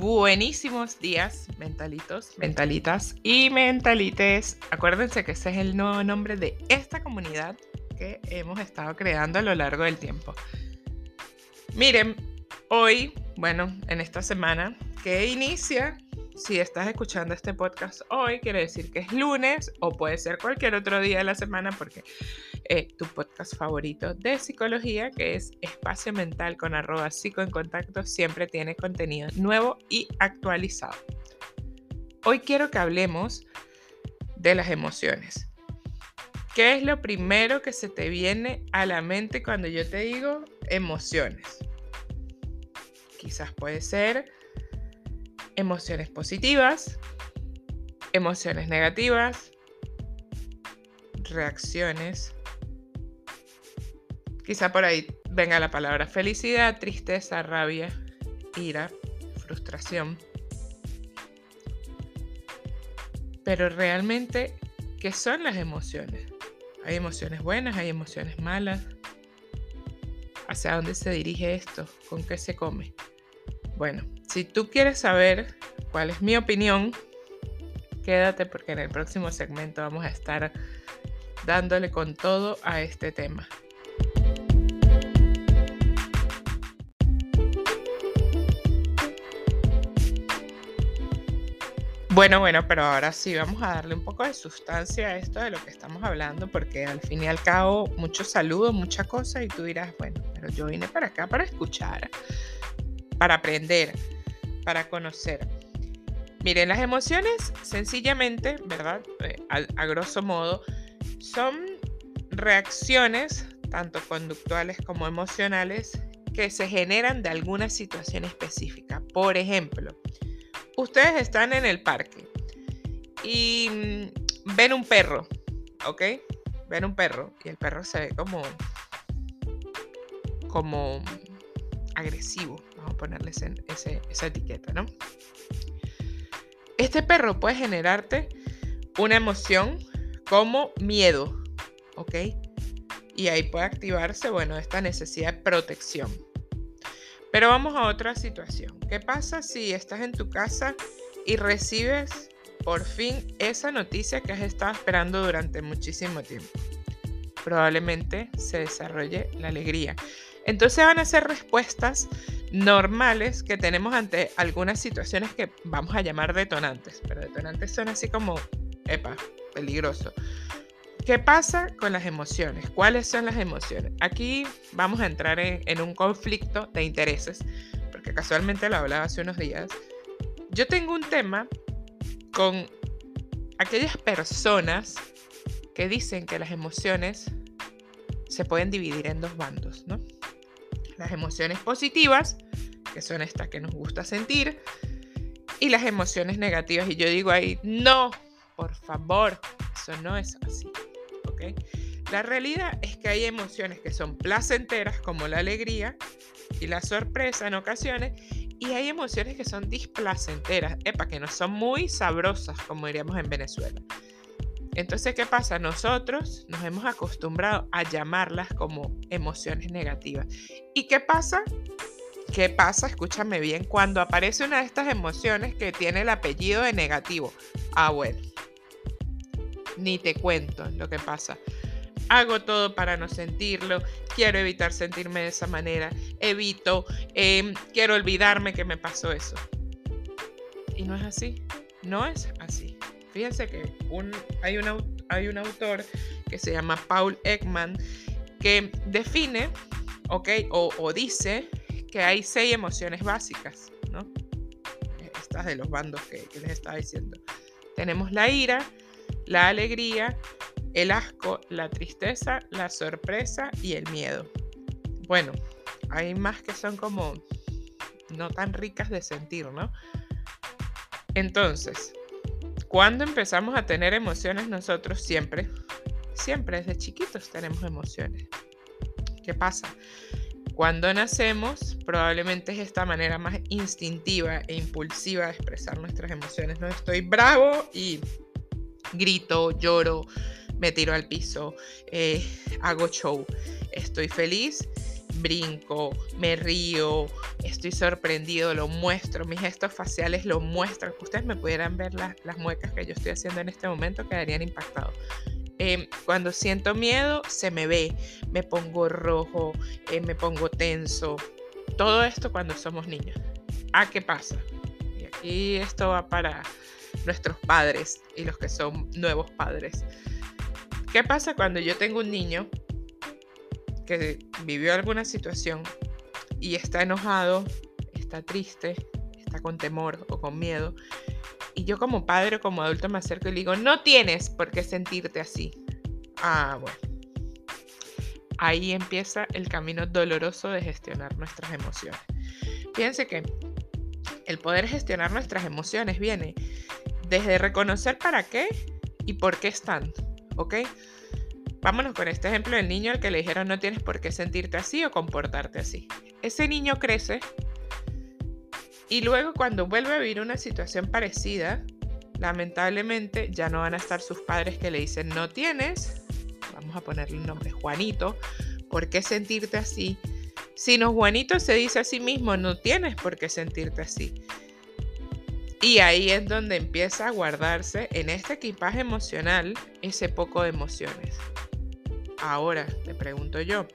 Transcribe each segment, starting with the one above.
Buenísimos días, mentalitos, mentalitas y mentalites. Acuérdense que ese es el nuevo nombre de esta comunidad que hemos estado creando a lo largo del tiempo. Miren, hoy, bueno, en esta semana que inicia, si estás escuchando este podcast hoy, quiere decir que es lunes o puede ser cualquier otro día de la semana porque eh, tu podcast favorito de psicología, que es Espacio Mental con arroba psico en contacto, siempre tiene contenido nuevo y actualizado. Hoy quiero que hablemos de las emociones. ¿Qué es lo primero que se te viene a la mente cuando yo te digo emociones? Quizás puede ser emociones positivas, emociones negativas, reacciones, Quizá por ahí venga la palabra felicidad, tristeza, rabia, ira, frustración. Pero realmente, ¿qué son las emociones? Hay emociones buenas, hay emociones malas. ¿Hacia dónde se dirige esto? ¿Con qué se come? Bueno, si tú quieres saber cuál es mi opinión, quédate porque en el próximo segmento vamos a estar dándole con todo a este tema. Bueno, bueno, pero ahora sí vamos a darle un poco de sustancia a esto de lo que estamos hablando, porque al fin y al cabo, mucho saludo, mucha cosa, y tú dirás, bueno, pero yo vine para acá para escuchar, para aprender, para conocer. Miren, las emociones, sencillamente, ¿verdad? Eh, a grosso modo, son reacciones, tanto conductuales como emocionales, que se generan de alguna situación específica. Por ejemplo, ustedes están en el parque y mm, ven un perro, ¿ok? Ven un perro y el perro se ve como, como agresivo, vamos a ponerle esa etiqueta, ¿no? Este perro puede generarte una emoción como miedo, ¿ok? Y ahí puede activarse, bueno, esta necesidad de protección. Pero vamos a otra situación. ¿Qué pasa si estás en tu casa y recibes por fin esa noticia que has estado esperando durante muchísimo tiempo? Probablemente se desarrolle la alegría. Entonces van a ser respuestas normales que tenemos ante algunas situaciones que vamos a llamar detonantes, pero detonantes son así como, epa, peligroso. ¿Qué pasa con las emociones? ¿Cuáles son las emociones? Aquí vamos a entrar en, un conflicto de intereses, porque casualmente lo hablaba hace unos días. Yo tengo un tema con aquellas personas que dicen que las emociones se pueden dividir en dos bandos, ¿no? Las emociones positivas, que son estas que nos gusta sentir, y las emociones negativas. Y yo digo ahí, no, por favor, eso no es así. La realidad es que hay emociones que son placenteras, como la alegría y la sorpresa en ocasiones, y hay emociones que son displacenteras, epa, que no son muy sabrosas, como diríamos en Venezuela. Entonces, ¿qué pasa? Nosotros nos hemos acostumbrado a llamarlas como emociones negativas. ¿Y qué pasa? ¿Qué pasa? Escúchame bien, cuando aparece una de estas emociones que tiene el apellido de negativo. Ah, bueno, ni te cuento lo que pasa. Hago todo para no sentirlo, quiero evitar sentirme de esa manera, evito, em, quiero olvidarme que me pasó eso. Y no es así, no es así. Fíjense que un, hay, un, hay un autor que se llama Paul Ekman que define, ok, o, dice que hay seis emociones básicas, ¿no? Estas de los bandos que les estaba diciendo. Tenemos la ira, la alegría, el asco, la tristeza, la sorpresa y el miedo. Bueno, hay más que son como no tan ricas de sentir, ¿no? Entonces, cuando empezamos a tener emociones nosotros siempre, siempre desde chiquitos tenemos emociones. ¿Qué pasa? Cuando nacemos, probablemente es esta manera más instintiva e impulsiva de expresar nuestras emociones. No estoy bravo y grito, lloro, me tiro al piso, eh, hago show. Estoy feliz, brinco, me río, estoy sorprendido, lo muestro, mis gestos faciales lo muestran. Ustedes me pudieran ver las muecas que yo estoy haciendo en este momento, quedarían impactados. Em, cuando siento miedo, se me ve, me pongo rojo, eh, me pongo tenso. Todo esto cuando somos niños. ¿A ah, qué pasa? Y aquí esto va para nuestros padres y los que son nuevos padres. ¿Qué pasa cuando yo tengo un niño que vivió alguna situación y está enojado, está triste, está con temor o con miedo? Y yo como padre o como adulto me acerco y le digo, no tienes por qué sentirte así. Ah, bueno. Ahí empieza el camino doloroso de gestionar nuestras emociones. Fíjense que el poder gestionar nuestras emociones viene desde reconocer para qué y por qué están, ¿ok? Vámonos con este ejemplo del niño al que le dijeron no tienes por qué sentirte así o comportarte así. Ese niño crece y luego cuando vuelve a vivir una situación parecida, lamentablemente ya no van a estar sus padres que le dicen no tienes, vamos a ponerle un nombre, Juanito, ¿por qué sentirte así? Sino Juanito se dice a sí mismo, no tienes por qué sentirte así. Y ahí es donde empieza a guardarse en este equipaje emocional ese poco de emociones. Ahora, te pregunto yo,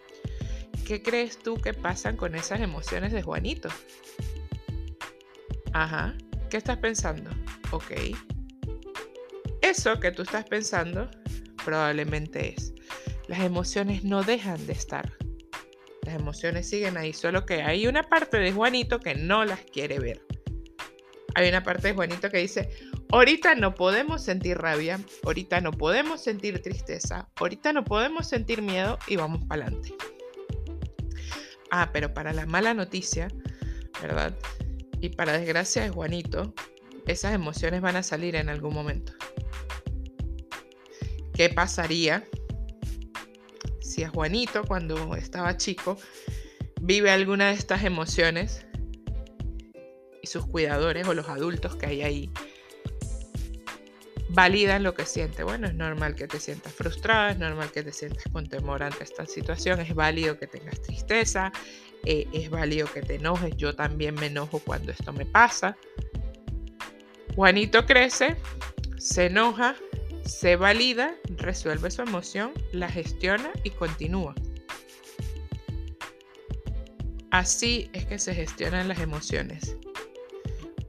¿qué crees tú que pasan con esas emociones de Juanito? Ajá, ¿qué estás pensando? Ok. Eso que tú estás pensando probablemente es. Las emociones no dejan de estar. Las emociones siguen ahí, solo que hay una parte de Juanito que no las quiere ver hay una parte de Juanito que dice, ahorita no podemos sentir rabia, ahorita no podemos sentir tristeza, ahorita no podemos sentir miedo y vamos para adelante. Ah, pero para la mala noticia, ¿verdad? Y para desgracia de Juanito, esas emociones van a salir en algún momento. ¿Qué pasaría si a Juanito, cuando estaba chico, vive alguna de estas emociones sus cuidadores o los adultos que hay ahí validan lo que siente. Bueno, es normal que te sientas frustrada, es normal que te sientas con temor ante esta situación, es válido que tengas tristeza, eh, es válido que te enojes, yo también me enojo cuando esto me pasa. Juanito crece, se enoja, se valida, resuelve su emoción, la gestiona y continúa. Así es que se gestionan las emociones.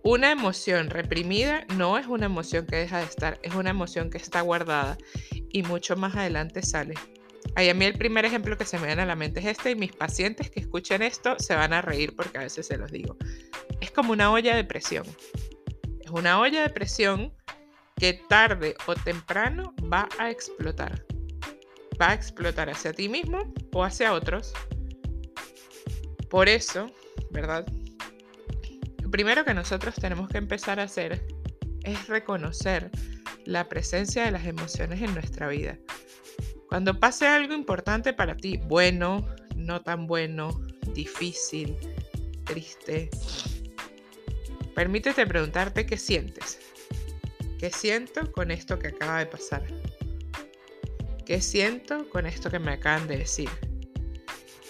Una emoción reprimida no es una emoción que deja de estar, es una emoción que está guardada y mucho más adelante sale. Ahí a mí el primer ejemplo que se me viene a la mente es este y mis pacientes que escuchen esto se van a reír porque a veces se los digo. Es como una olla de presión. Es una olla de presión que tarde o temprano va a explotar. Va a explotar hacia ti mismo o hacia otros. Por eso, ¿verdad? Primero que nosotros tenemos que empezar a hacer es reconocer la presencia de las emociones en nuestra vida. Cuando pase algo importante para ti, bueno, no tan bueno, difícil, triste, permítete preguntarte qué sientes. ¿Qué siento con esto que acaba de pasar? ¿Qué siento con esto que me acaban de decir?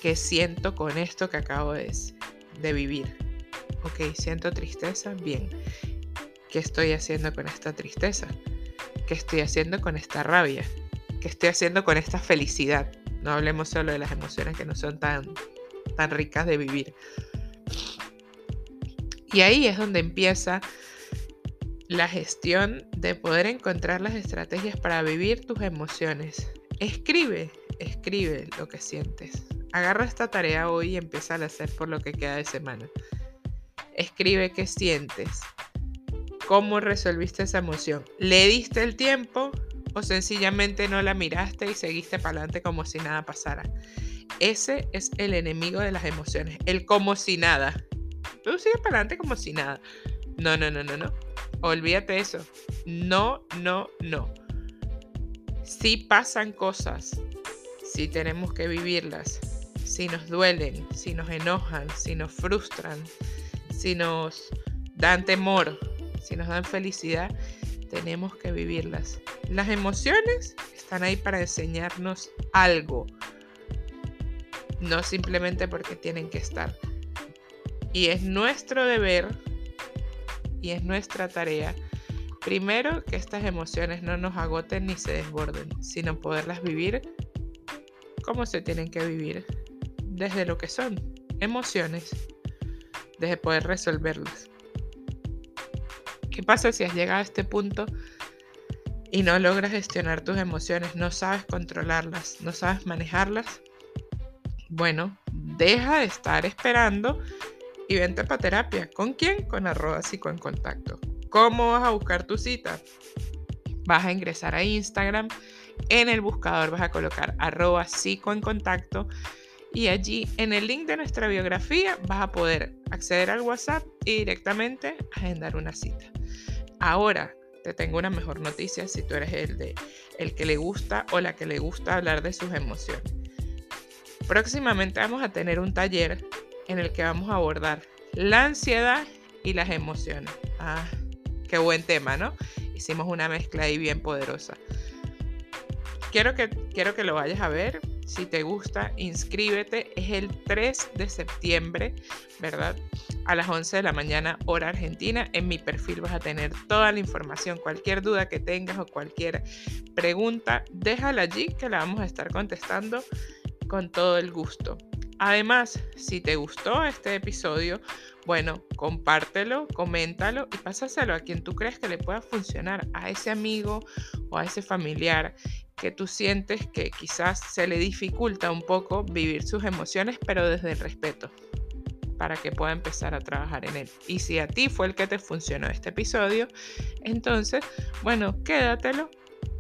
¿Qué siento con esto que acabo de, de vivir? Ok, siento tristeza, bien. ¿Qué estoy haciendo con esta tristeza? ¿Qué estoy haciendo con esta rabia? ¿Qué estoy haciendo con esta felicidad? No hablemos solo de las emociones que no son tan, tan ricas de vivir. Y ahí es donde empieza la gestión de poder encontrar las estrategias para vivir tus emociones. Escribe, escribe lo que sientes. Agarra esta tarea hoy y empieza a hacer por lo que queda de semana. Escribe qué sientes. ¿Cómo resolviste esa emoción? ¿Le diste el tiempo o sencillamente no la miraste y seguiste para adelante como si nada pasara? Ese es el enemigo de las emociones, el como si nada. Tú sigues para adelante como si nada. No, no, no, no, no. Olvídate eso. No, no, no. Si pasan cosas, si tenemos que vivirlas, si nos duelen, si nos enojan, si nos frustran, si nos dan temor, si nos dan felicidad, tenemos que vivirlas. Las emociones están ahí para enseñarnos algo, no simplemente porque tienen que estar. Y es nuestro deber y es nuestra tarea, primero, que estas emociones no nos agoten ni se desborden, sino poderlas vivir como se tienen que vivir, desde lo que son, emociones, desde poder resolverlas. ¿Qué pasa si has llegado a este punto y no logras gestionar tus emociones, no sabes controlarlas, no sabes manejarlas? Bueno, deja de estar esperando y vente para terapia. ¿Con quién? Con arroba psico en contacto. ¿Cómo vas a buscar tu cita? Vas a ingresar a Instagram, en el buscador vas a colocar arroba psico en contacto y allí en el link de nuestra biografía vas a poder acceder al WhatsApp y directamente agendar una cita. Ahora, te tengo una mejor noticia si tú eres el, de, el que le gusta o la que le gusta hablar de sus emociones. Próximamente vamos a tener un taller en el que vamos a abordar la ansiedad y las emociones. Ah, qué buen tema, ¿no? Hicimos una mezcla ahí bien poderosa. Quiero que, quiero que lo vayas a ver. Si te gusta, inscríbete. Es el 3 de septiembre, ¿verdad? A las 11 de la mañana, hora argentina. En mi perfil vas a tener toda la información. Cualquier duda que tengas o cualquier pregunta, déjala allí que la vamos a estar contestando con todo el gusto. Además, si te gustó este episodio, bueno, compártelo, coméntalo y pásaselo a quien tú crees que le pueda funcionar, a ese amigo o a ese familiar que tú sientes que quizás se le dificulta un poco vivir sus emociones, pero desde el respeto, para que pueda empezar a trabajar en él. Y si a ti fue el que te funcionó este episodio, entonces, bueno, quédatelo,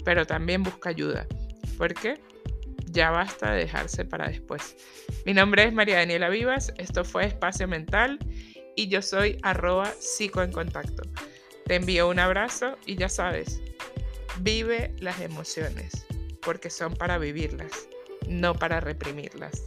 pero también busca ayuda. ¿Por qué? ya basta de dejarse para después. Mi nombre es María Daniela Vivas, esto fue Espacio Mental y yo soy arroba psico en contacto. Te envío un abrazo y ya sabes, vive las emociones, porque son para vivirlas, no para reprimirlas.